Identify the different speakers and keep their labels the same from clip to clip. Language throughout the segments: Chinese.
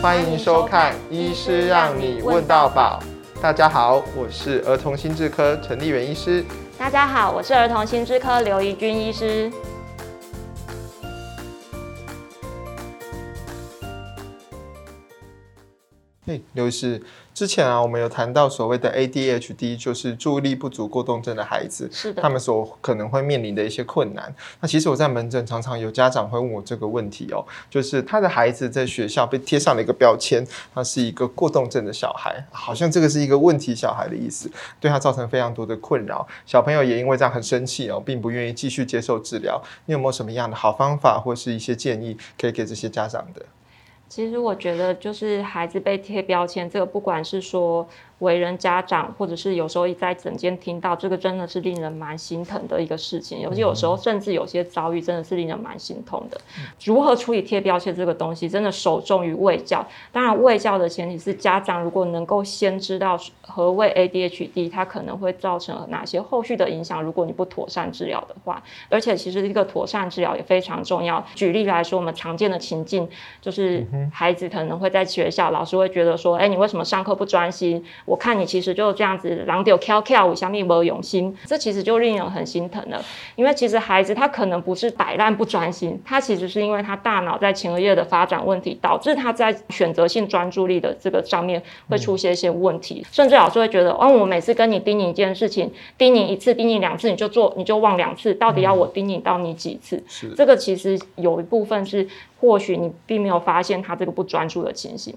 Speaker 1: 欢迎收看《医师让你问到宝》。大家好，我是儿童心智科陈立元医师。
Speaker 2: 大家好，我是儿童心智科刘怡君医师。
Speaker 1: 嘿，刘医师。之前啊，我们有谈到所谓的 ADHD，就是注意力不足过动症的孩子，
Speaker 2: 是的，
Speaker 1: 他们所可能会面临的一些困难。那其实我在门诊常常有家长会问我这个问题哦，就是他的孩子在学校被贴上了一个标签，他是一个过动症的小孩，好像这个是一个问题小孩的意思，对他造成非常多的困扰。小朋友也因为这样很生气哦，并不愿意继续接受治疗。你有没有什么样的好方法或是一些建议可以给这些家长的？
Speaker 2: 其实我觉得，就是孩子被贴标签，这个不管是说。为人家长，或者是有时候一在诊间听到这个，真的是令人蛮心疼的一个事情。尤其有时候，甚至有些遭遇，真的是令人蛮心痛的。如何处理贴标签这个东西，真的首重于卫教。当然，卫教的前提是家长如果能够先知道何谓 ADHD，它可能会造成哪些后续的影响。如果你不妥善治疗的话，而且其实一个妥善治疗也非常重要。举例来说，我们常见的情境就是孩子可能会在学校，老师会觉得说：“哎，你为什么上课不专心？”我看你其实就这样子，狼丢跳跳，我想你没有用心，这其实就令人很心疼了。因为其实孩子他可能不是摆烂不专心，他其实是因为他大脑在前额叶的发展问题，导致他在选择性专注力的这个上面会出现一些问题。嗯、甚至老师会觉得，哦，我每次跟你叮咛一件事情，叮咛一次，叮咛两次，你就做，你就忘两次，到底要我叮咛到你几次？是这个其实有一部分是。或许你并没有发现他这个不专注的情形。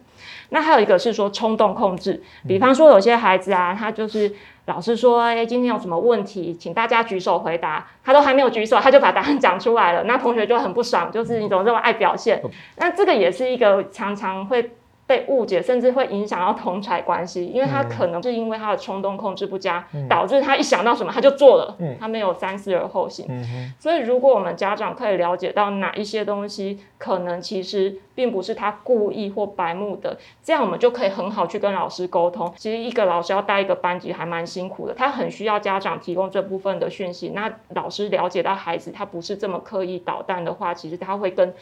Speaker 2: 那还有一个是说冲动控制，比方说有些孩子啊，他就是老师说，哎，今天有什么问题，请大家举手回答，他都还没有举手，他就把答案讲出来了，那同学就很不爽，就是你怎么这么爱表现？那这个也是一个常常会。被误解，甚至会影响到同侪关系，因为他可能是因为他的冲动控制不佳，嗯、导致他一想到什么他就做了，嗯、他没有三思而后行。嗯、所以，如果我们家长可以了解到哪一些东西可能其实并不是他故意或白目的，这样我们就可以很好去跟老师沟通。其实一个老师要带一个班级还蛮辛苦的，他很需要家长提供这部分的讯息。那老师了解到孩子他不是这么刻意捣蛋的话，其实他会跟。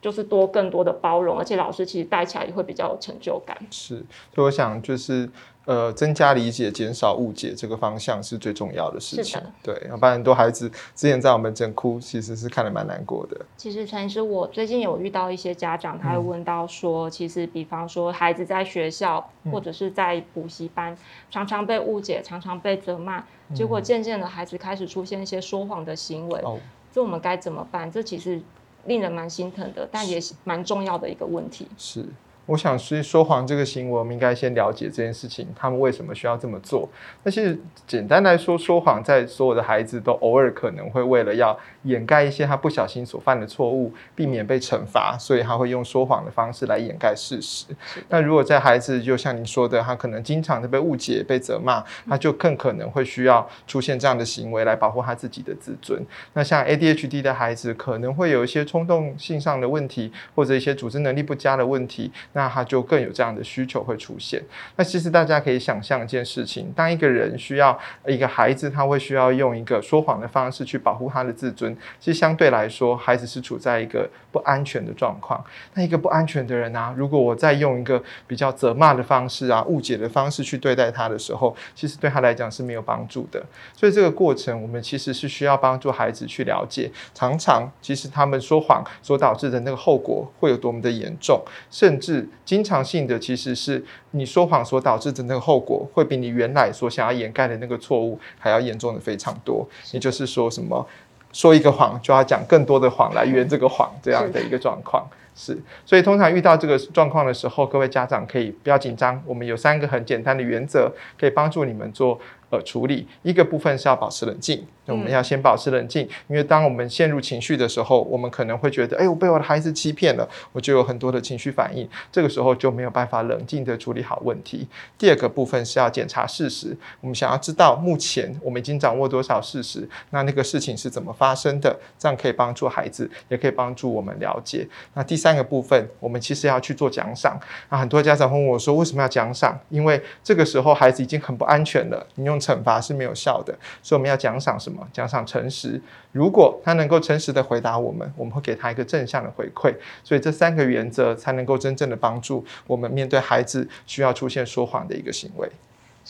Speaker 2: 就是多更多的包容，而且老师其实带起来也会比较有成就感。
Speaker 1: 是，所以我想就是呃，增加理解，减少误解，这个方向是最重要的事情。的对，要不然很多孩子之前在我们诊哭，其实是看得蛮难过的。
Speaker 2: 其实陈医师，我最近有遇到一些家长，他会问到说，嗯、其实比方说孩子在学校或者是在补习班，嗯、常常被误解，常常被责骂，结果渐渐的孩子开始出现一些说谎的行为，哦、这我们该怎么办？这其实。令人蛮心疼的，但也是蛮重要的一个问题。
Speaker 1: 是。我想是说谎这个行为，我们应该先了解这件事情，他们为什么需要这么做？那其实简单来说，说谎在所有的孩子都偶尔可能会为了要掩盖一些他不小心所犯的错误，避免被惩罚，所以他会用说谎的方式来掩盖事实。那如果在孩子就像你说的，他可能经常的被误解、被责骂，他就更可能会需要出现这样的行为来保护他自己的自尊。那像 ADHD 的孩子，可能会有一些冲动性上的问题，或者一些组织能力不佳的问题。那他就更有这样的需求会出现。那其实大家可以想象一件事情：当一个人需要一个孩子，他会需要用一个说谎的方式去保护他的自尊。其实相对来说，孩子是处在一个不安全的状况。那一个不安全的人啊，如果我再用一个比较责骂的方式啊、误解的方式去对待他的时候，其实对他来讲是没有帮助的。所以这个过程，我们其实是需要帮助孩子去了解，常常其实他们说谎所导致的那个后果会有多么的严重，甚至。经常性的其实是你说谎所导致的那个后果，会比你原来所想要掩盖的那个错误还要严重的非常多。也就是说，什么说一个谎就要讲更多的谎来圆这个谎，这样的一个状况是。所以通常遇到这个状况的时候，各位家长可以不要紧张，我们有三个很简单的原则，可以帮助你们做。呃，处理一个部分是要保持冷静，那我们要先保持冷静，因为当我们陷入情绪的时候，我们可能会觉得，哎，我被我的孩子欺骗了，我就有很多的情绪反应，这个时候就没有办法冷静的处理好问题。第二个部分是要检查事实，我们想要知道目前我们已经掌握多少事实，那那个事情是怎么发生的，这样可以帮助孩子，也可以帮助我们了解。那第三个部分，我们其实要去做奖赏。那很多家长问我说，为什么要奖赏？因为这个时候孩子已经很不安全了，你用惩罚是没有效的，所以我们要奖赏什么？奖赏诚实。如果他能够诚实的回答我们，我们会给他一个正向的回馈。所以这三个原则才能够真正的帮助我们面对孩子需要出现说谎的一个行为。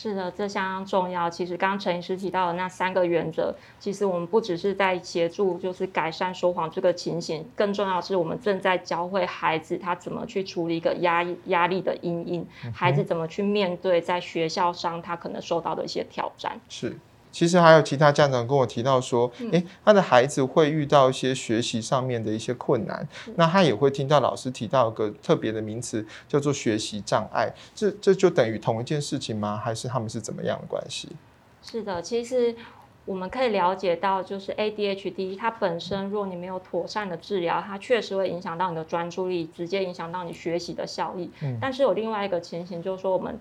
Speaker 2: 是的，这相当重要。其实刚刚陈医师提到的那三个原则，其实我们不只是在协助，就是改善说谎这个情形，更重要的是我们正在教会孩子他怎么去处理一个压压力的阴影，孩子怎么去面对在学校上他可能受到的一些挑战。
Speaker 1: 是。其实还有其他家长跟我提到说，诶，他的孩子会遇到一些学习上面的一些困难，那他也会听到老师提到一个特别的名词，叫做学习障碍。这这就等于同一件事情吗？还是他们是怎么样的关系？
Speaker 2: 是的，其实我们可以了解到，就是 ADHD 它本身，若你没有妥善的治疗，它确实会影响到你的专注力，直接影响到你学习的效益。嗯，但是有另外一个情形，就是说我们。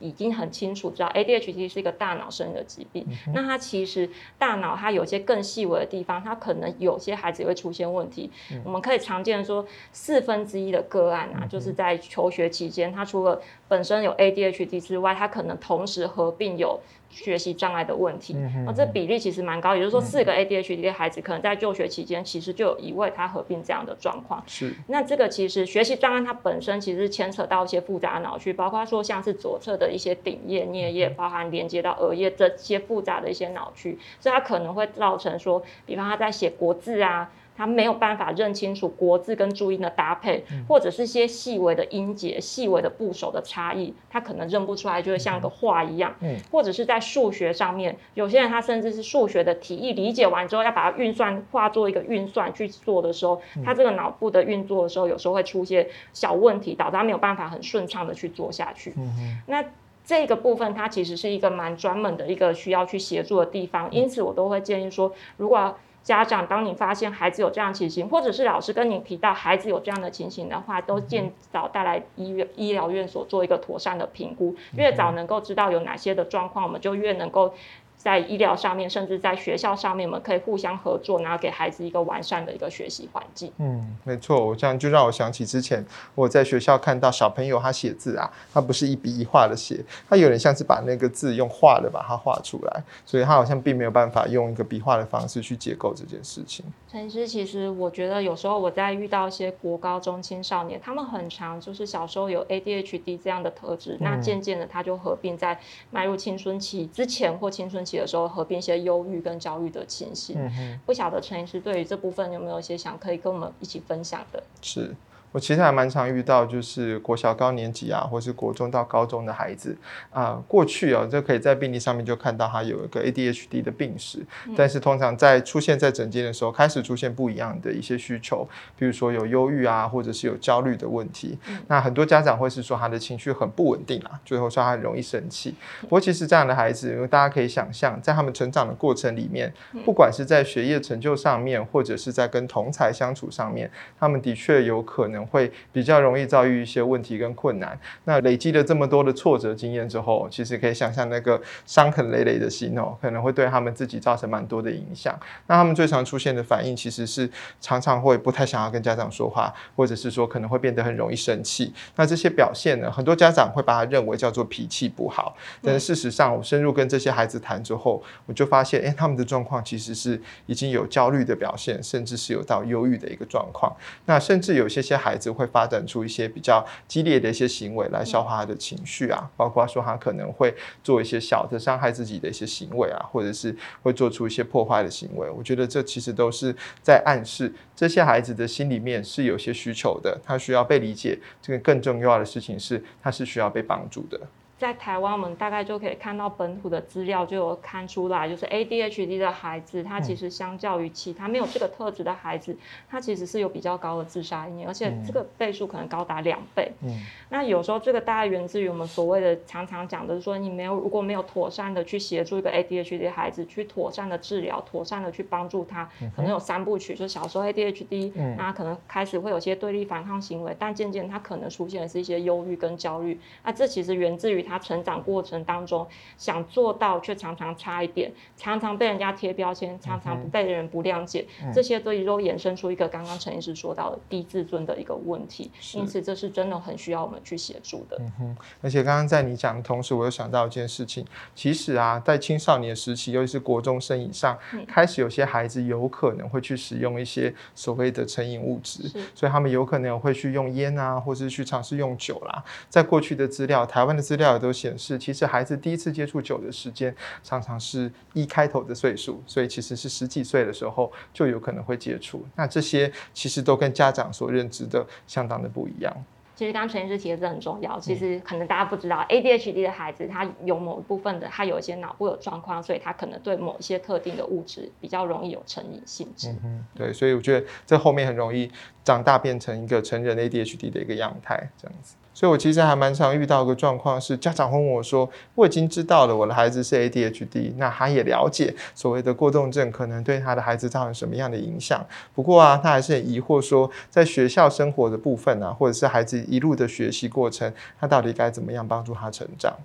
Speaker 2: 已经很清楚知道 ADHD 是一个大脑生的疾病，嗯、那它其实大脑它有些更细微的地方，它可能有些孩子也会出现问题。嗯、我们可以常见说四分之一的个案啊，嗯、就是在求学期间，他除了本身有 ADHD 之外，他可能同时合并有。学习障碍的问题，那、这比例其实蛮高，也就是说，四个 ADHD 的孩子可能在就学期间，其实就有一位他合并这样的状况。
Speaker 1: 是，
Speaker 2: 那这个其实学习障碍它本身其实牵扯到一些复杂的脑区，包括说像是左侧的一些顶叶、颞叶，包含连接到额叶这些复杂的一些脑区，所以它可能会造成说，比方他在写国字啊。他没有办法认清楚国字跟注音的搭配，或者是一些细微的音节、细微的部首的差异，他可能认不出来，就会像个画一样。嗯，或者是在数学上面，有些人他甚至是数学的题意理解完之后，要把它运算化作一个运算去做的时候，他这个脑部的运作的时候，有时候会出现小问题，导致他没有办法很顺畅的去做下去。嗯，那这个部分它其实是一个蛮专门的一个需要去协助的地方，因此我都会建议说，如果家长，当你发现孩子有这样情形，或者是老师跟你提到孩子有这样的情形的话，都尽早带来医院、医疗院所做一个妥善的评估。越早能够知道有哪些的状况，我们就越能够。在医疗上面，甚至在学校上面，我们可以互相合作，然后给孩子一个完善的一个学习环境。
Speaker 1: 嗯，没错，我这样就让我想起之前我在学校看到小朋友他写字啊，他不是一笔一画的写，他有点像是把那个字用画的把它画出来，所以他好像并没有办法用一个笔画的方式去解构这件事情。
Speaker 2: 陈医师，其实我觉得有时候我在遇到一些国高中青少年，他们很常就是小时候有 ADHD 这样的特质，嗯、那渐渐的他就合并在迈入青春期之前或青春期的时候合并一些忧郁跟焦虑的情形。嗯、哼不晓得陈医师对于这部分有没有一些想可以跟我们一起分享的？
Speaker 1: 是。我其实还蛮常遇到，就是国小高年级啊，或是国中到高中的孩子啊、呃。过去啊，就可以在病历上面就看到他有一个 ADHD 的病史，嗯、但是通常在出现在诊间的时候，开始出现不一样的一些需求，比如说有忧郁啊，或者是有焦虑的问题。嗯、那很多家长会是说他的情绪很不稳定啊，最后说他很容易生气。不过其实这样的孩子，因为大家可以想象，在他们成长的过程里面，不管是在学业成就上面，或者是在跟同才相处上面，他们的确有可能。会比较容易遭遇一些问题跟困难。那累积了这么多的挫折经验之后，其实可以想象那个伤痕累累的心哦，可能会对他们自己造成蛮多的影响。那他们最常出现的反应，其实是常常会不太想要跟家长说话，或者是说可能会变得很容易生气。那这些表现呢，很多家长会把它认为叫做脾气不好。但是事实上，我深入跟这些孩子谈之后，我就发现，诶，他们的状况其实是已经有焦虑的表现，甚至是有到忧郁的一个状况。那甚至有些些孩孩子会发展出一些比较激烈的一些行为来消化他的情绪啊，包括说他可能会做一些小的伤害自己的一些行为啊，或者是会做出一些破坏的行为。我觉得这其实都是在暗示这些孩子的心里面是有些需求的，他需要被理解。这个更重要的事情是，他是需要被帮助的。
Speaker 2: 在台湾，我们大概就可以看到本土的资料就有看出来，就是 ADHD 的孩子，他其实相较于其他没有这个特质的孩子，他其实是有比较高的自杀意念，而且这个倍数可能高达两倍。嗯，那有时候这个大概源自于我们所谓的常常讲的是说，你没有如果没有妥善的去协助一个 ADHD 的孩子，去妥善的治疗，妥善的去帮助他，可能有三部曲，就是小时候 ADHD，那可能开始会有些对立反抗行为，但渐渐他可能出现的是一些忧郁跟焦虑，那这其实源自于。他成长过程当中想做到却常常差一点，常常被人家贴标签，常常被人不谅解，嗯、这些都都衍生出一个刚刚陈医师说到的低自尊的一个问题。因此，这是真的很需要我们去协助的。
Speaker 1: 嗯哼，而且刚刚在你讲的同时，我又想到一件事情，其实啊，在青少年时期，尤其是国中生以上，嗯、开始有些孩子有可能会去使用一些所谓的成瘾物质，所以他们有可能会去用烟啊，或是去尝试用酒啦。在过去的资料，台湾的资料也都显示，其实孩子第一次接触酒的时间常常是一开头的岁数，所以其实是十几岁的时候就有可能会接触。那这些其实都跟家长所认知的相当的不一样。
Speaker 2: 其实刚刚陈医师提的这很重要。其实可能大家不知道，ADHD 的孩子他有某一部分的，他有一些脑部有状况，所以他可能对某一些特定的物质比较容易有成瘾性质。
Speaker 1: 嗯，对，所以我觉得这后面很容易长大变成一个成人 ADHD 的一个样态，这样子。所以，我其实还蛮常遇到一个状况，是家长会问我说：“我已经知道了我的孩子是 ADHD，那他也了解所谓的过动症可能对他的孩子造成什么样的影响。不过啊，他还是很疑惑说，在学校生活的部分啊，或者是孩子一路的学习过程，他到底该怎么样帮助他成长？”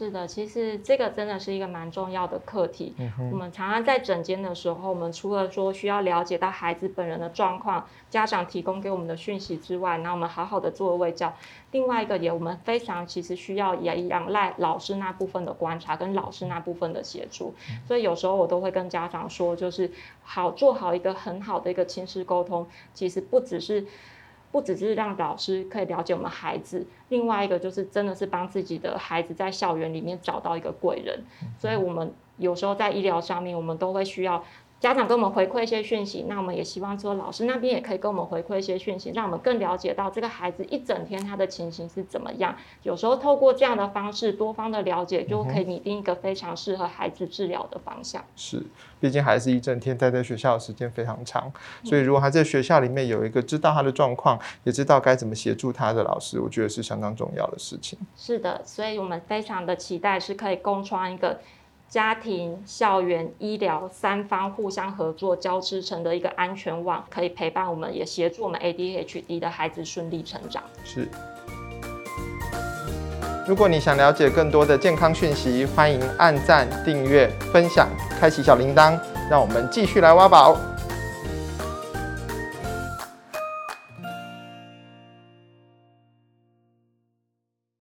Speaker 2: 是的，其实这个真的是一个蛮重要的课题。嗯、我们常常在诊间的时候，我们除了说需要了解到孩子本人的状况，家长提供给我们的讯息之外，那我们好好的做位教。另外一个也，我们非常其实需要也仰赖老师那部分的观察跟老师那部分的协助。嗯、所以有时候我都会跟家长说，就是好做好一个很好的一个亲师沟通，其实不只是。不只是让老师可以了解我们孩子，另外一个就是真的是帮自己的孩子在校园里面找到一个贵人，所以我们有时候在医疗上面，我们都会需要。家长跟我们回馈一些讯息，那我们也希望说老师那边也可以跟我们回馈一些讯息，让我们更了解到这个孩子一整天他的情形是怎么样。有时候透过这样的方式，多方的了解，就可以拟定一个非常适合孩子治疗的方向。
Speaker 1: 是，毕竟孩子一整天待在学校的时间非常长，所以如果他在学校里面有一个知道他的状况，也知道该怎么协助他的老师，我觉得是相当重要的事情。
Speaker 2: 是的，所以我们非常的期待是可以共创一个。家庭、校园、医疗三方互相合作交织成的一个安全网，可以陪伴我们，也协助我们 ADHD 的孩子顺利成长。
Speaker 1: 是。如果你想了解更多的健康讯息，欢迎按赞、订阅、分享、开启小铃铛，让我们继续来挖宝。